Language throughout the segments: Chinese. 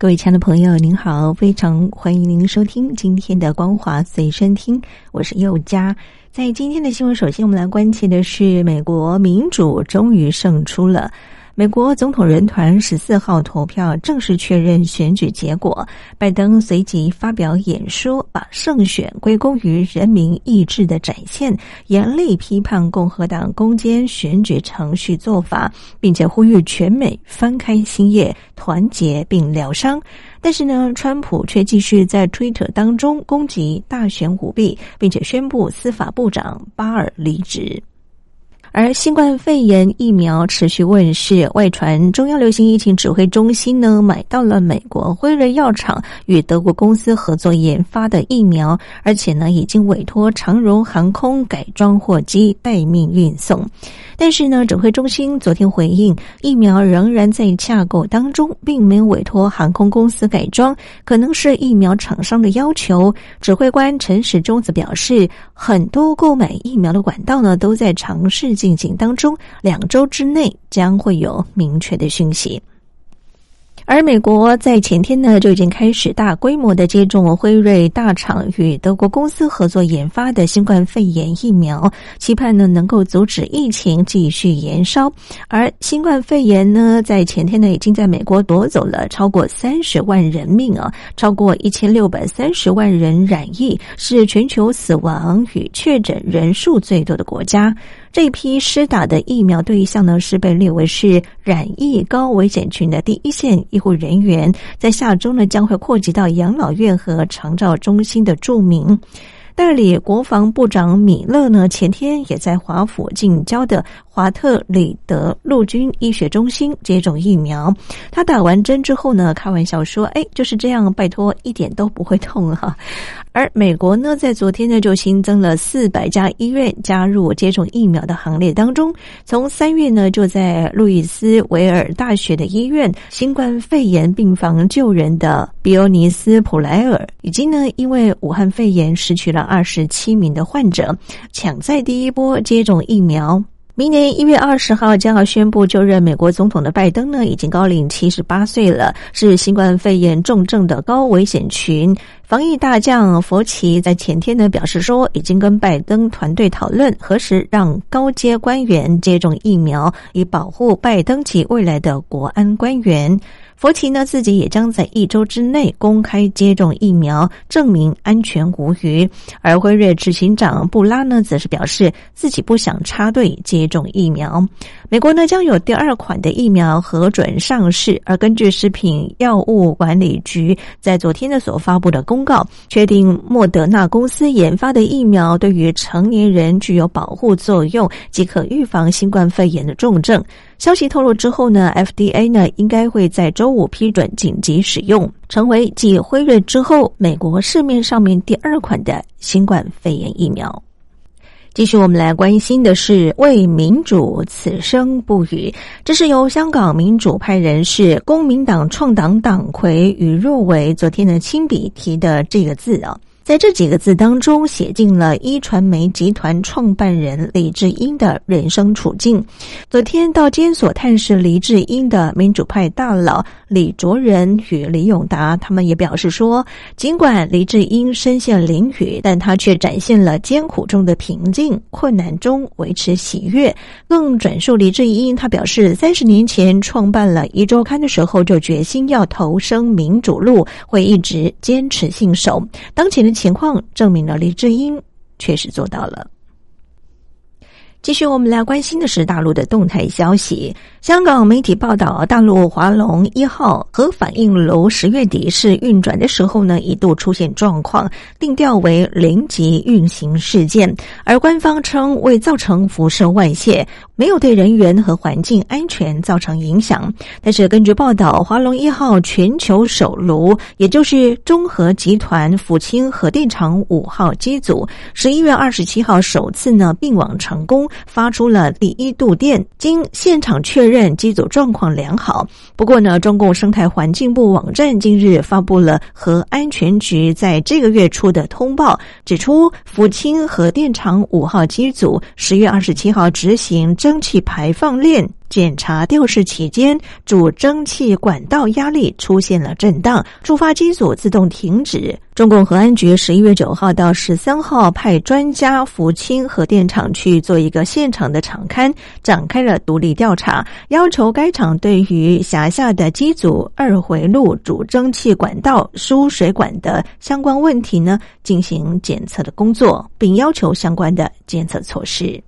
各位亲爱的朋友，您好，非常欢迎您收听今天的光华随身听，我是佑佳。在今天的新闻，首先我们来关切的是，美国民主终于胜出了。美国总统人团十四号投票正式确认选举结果，拜登随即发表演说，把胜选归功于人民意志的展现，严厉批判共和党攻坚选举程序做法，并且呼吁全美翻开新页，团结并疗伤。但是呢，川普却继续在推特当中攻击大选舞弊，并且宣布司法部长巴尔离职。而新冠肺炎疫苗持续问世，外传中央流行疫情指挥中心呢买到了美国辉瑞药厂与德国公司合作研发的疫苗，而且呢已经委托长荣航空改装货机待命运送。但是呢，指挥中心昨天回应，疫苗仍然在架构当中，并没有委托航空公司改装，可能是疫苗厂商的要求。指挥官陈时中则表示，很多购买疫苗的管道呢都在尝试进行当中，两周之内将会有明确的讯息。而美国在前天呢就已经开始大规模的接种辉瑞大厂与德国公司合作研发的新冠肺炎疫苗，期盼呢能够阻止疫情继续延烧。而新冠肺炎呢在前天呢已经在美国夺走了超过三十万人命啊，超过一千六百三十万人染疫，是全球死亡与确诊人数最多的国家。这批施打的疫苗对象呢，是被列为是染疫高危险群的第一线医护人员，在下周呢将会扩及到养老院和长照中心的住民。代理国防部长米勒呢，前天也在华府近郊的华特里德陆军医学中心接种疫苗。他打完针之后呢，开玩笑说：“哎，就是这样，拜托，一点都不会痛哈。”而美国呢，在昨天呢就新增了四百家医院加入接种疫苗的行列当中。从三月呢，就在路易斯维尔大学的医院新冠肺炎病房救人的比欧尼斯普莱尔，已经呢因为武汉肺炎失去了二十七名的患者，抢在第一波接种疫苗。明年一月二十号将要宣布就任美国总统的拜登呢，已经高龄七十八岁了，是新冠肺炎重症的高危险群。防疫大将佛奇在前天呢表示说，已经跟拜登团队讨论何时让高阶官员接种疫苗，以保护拜登及未来的国安官员。佛奇呢自己也将在一周之内公开接种疫苗，证明安全无虞。而辉瑞执行长布拉呢则是表示自己不想插队接种疫苗。美国呢将有第二款的疫苗核准上市，而根据食品药物管理局在昨天的所发布的公。公告确定，莫德纳公司研发的疫苗对于成年人具有保护作用，即可预防新冠肺炎的重症。消息透露之后呢，FDA 呢应该会在周五批准紧急使用，成为继辉瑞之后，美国市面上面第二款的新冠肺炎疫苗。继续，我们来关心的是为民主此生不渝。这是由香港民主派人士、公民党创党党魁与若伟昨天的亲笔提的这个字啊。在这几个字当中，写进了一传媒集团创办人李志英的人生处境。昨天到监所探视李志英的民主派大佬李卓人与李永达，他们也表示说，尽管李志英身陷囹圄，但他却展现了艰苦中的平静，困难中维持喜悦。更转述李志英，他表示，三十年前创办了一周刊的时候，就决心要投身民主路，会一直坚持信守。当前的。情况证明了李志英确实做到了。继续，我们来关心的是大陆的动态消息。香港媒体报道，大陆华龙一号核反应炉十月底试运转的时候呢，一度出现状况，定调为零级运行事件，而官方称未造成辐射外泄，没有对人员和环境安全造成影响。但是，根据报道，华龙一号全球首炉，也就是中核集团福清核电厂五号机组，十一月二十七号首次呢并网成功。发出了第一度电，经现场确认机组状况良好。不过呢，中共生态环境部网站近日发布了核安全局在这个月初的通报，指出福清核电厂五号机组十月二十七号执行蒸汽排放链。检查调试期间，主蒸汽管道压力出现了震荡，触发机组自动停止。中共核安局十一月九号到十三号派专家福清核电厂去做一个现场的场勘，展开了独立调查，要求该厂对于辖下的机组二回路主蒸汽管道输水管的相关问题呢进行检测的工作，并要求相关的监测措施。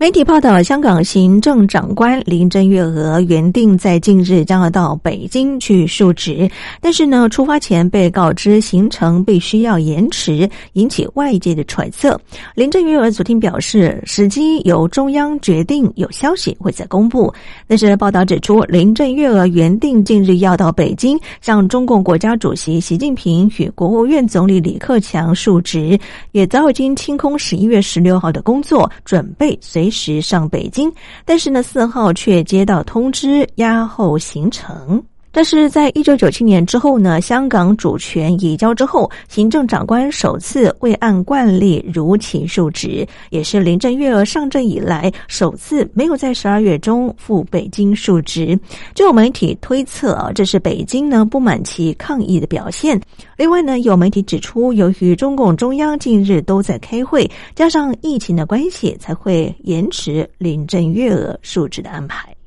媒体报道，香港行政长官林郑月娥原定在近日将要到北京去述职，但是呢，出发前被告知行程必须要延迟，引起外界的揣测。林郑月娥昨天表示，时机由中央决定，有消息会再公布。但是报道指出，林郑月娥原定近日要到北京向中共国家主席习近平与国务院总理李克强述职，也早已经清空十一月十六号的工作，准备随。时上北京，但是呢，四号却接到通知，押后行程。但是在一九九七年之后呢，香港主权移交之后，行政长官首次未按惯例如期述职，也是林郑月娥上任以来首次没有在十二月中赴北京述职。就有媒体推测啊，这是北京呢不满其抗议的表现。另外呢，有媒体指出，由于中共中央近日都在开会，加上疫情的关系，才会延迟林郑月娥述职的安排。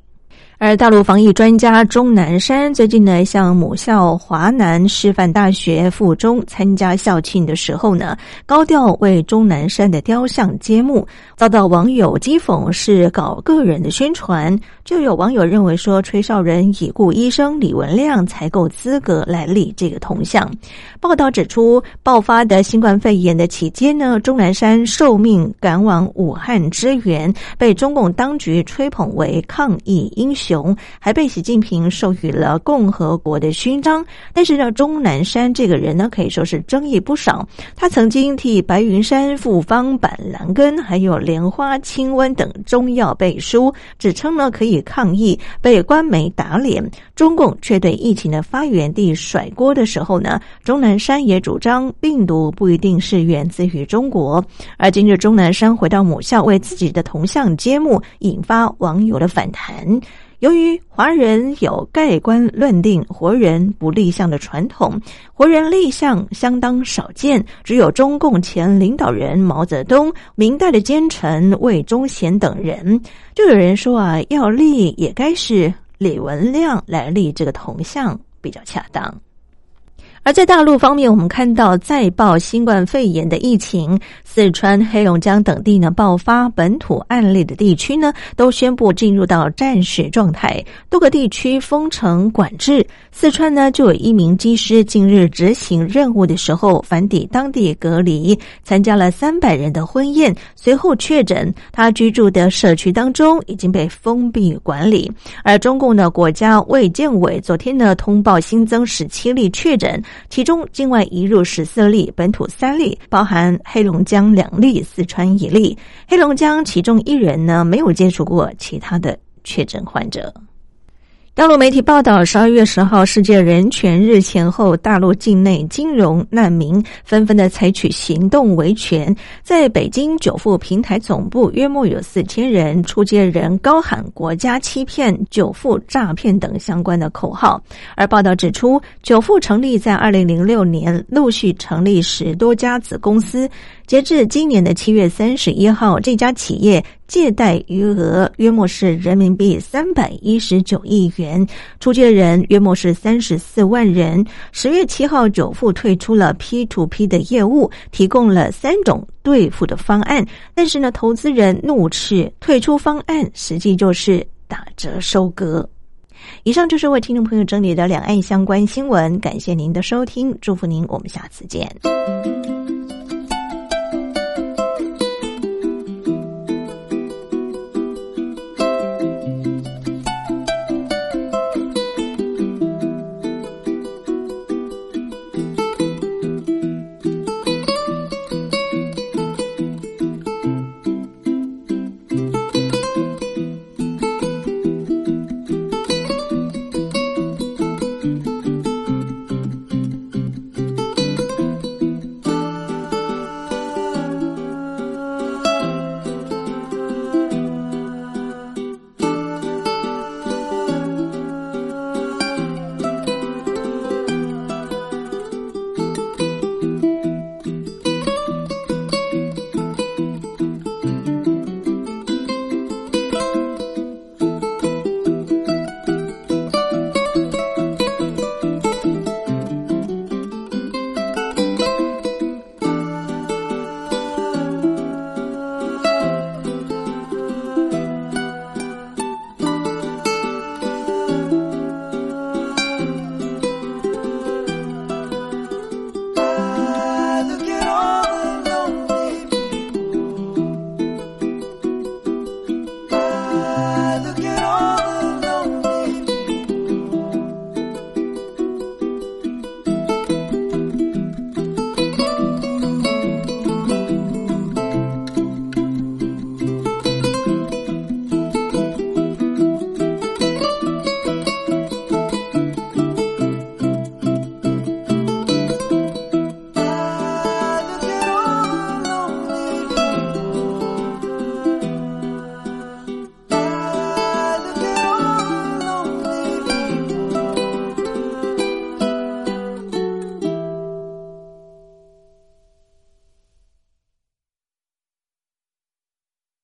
而大陆防疫专家钟南山最近呢，向母校华南师范大学附中参加校庆的时候呢，高调为钟南山的雕像揭幕，遭到网友讥讽是搞个人的宣传。就有网友认为说，吹哨人已故医生李文亮才够资格来立这个铜像。报道指出，爆发的新冠肺炎的期间呢，钟南山受命赶往武汉支援，被中共当局吹捧为抗疫英雄，熊还被习近平授予了共和国的勋章。但是呢，钟南山这个人呢，可以说是争议不少。他曾经替白云山复方、板蓝根还有莲花清瘟等中药背书，指称呢可以。抗议被官媒打脸，中共却对疫情的发源地甩锅的时候呢，钟南山也主张病毒不一定是源自于中国。而今日钟南山回到母校为自己的铜像揭幕，引发网友的反弹。由于华人有盖棺论定活人不立像的传统，活人立像相当少见，只有中共前领导人毛泽东、明代的奸臣魏忠贤等人。就有人说啊，要立也该是李文亮来立这个铜像比较恰当。而在大陆方面，我们看到再爆新冠肺炎的疫情，四川、黑龙江等地呢爆发本土案例的地区呢，都宣布进入到战时状态，多个地区封城管制。四川呢，就有一名机师近日执行任务的时候返抵当地隔离，参加了三百人的婚宴，随后确诊。他居住的社区当中已经被封闭管理。而中共的国家卫健委昨天呢通报新增十七例确诊。其中境外移入十四例，本土三例，包含黑龙江两例，四川一例。黑龙江其中一人呢，没有接触过其他的确诊患者。大陆媒体报道，十二月十号世界人权日前后，大陆境内金融难民纷纷的采取行动维权，在北京久富平台总部，约莫有四千人出街人高喊“国家欺骗”“久富诈骗”等相关的口号。而报道指出，久富成立在二零零六年，陆续成立十多家子公司。截至今年的七月三十一号，这家企业借贷余额约莫是人民币三百一十九亿元，出借人约莫是三十四万人。十月七号，久付退出了 P to P 的业务，提供了三种兑付的方案，但是呢，投资人怒斥退出方案实际就是打折收割。以上就是为听众朋友整理的两岸相关新闻，感谢您的收听，祝福您，我们下次见。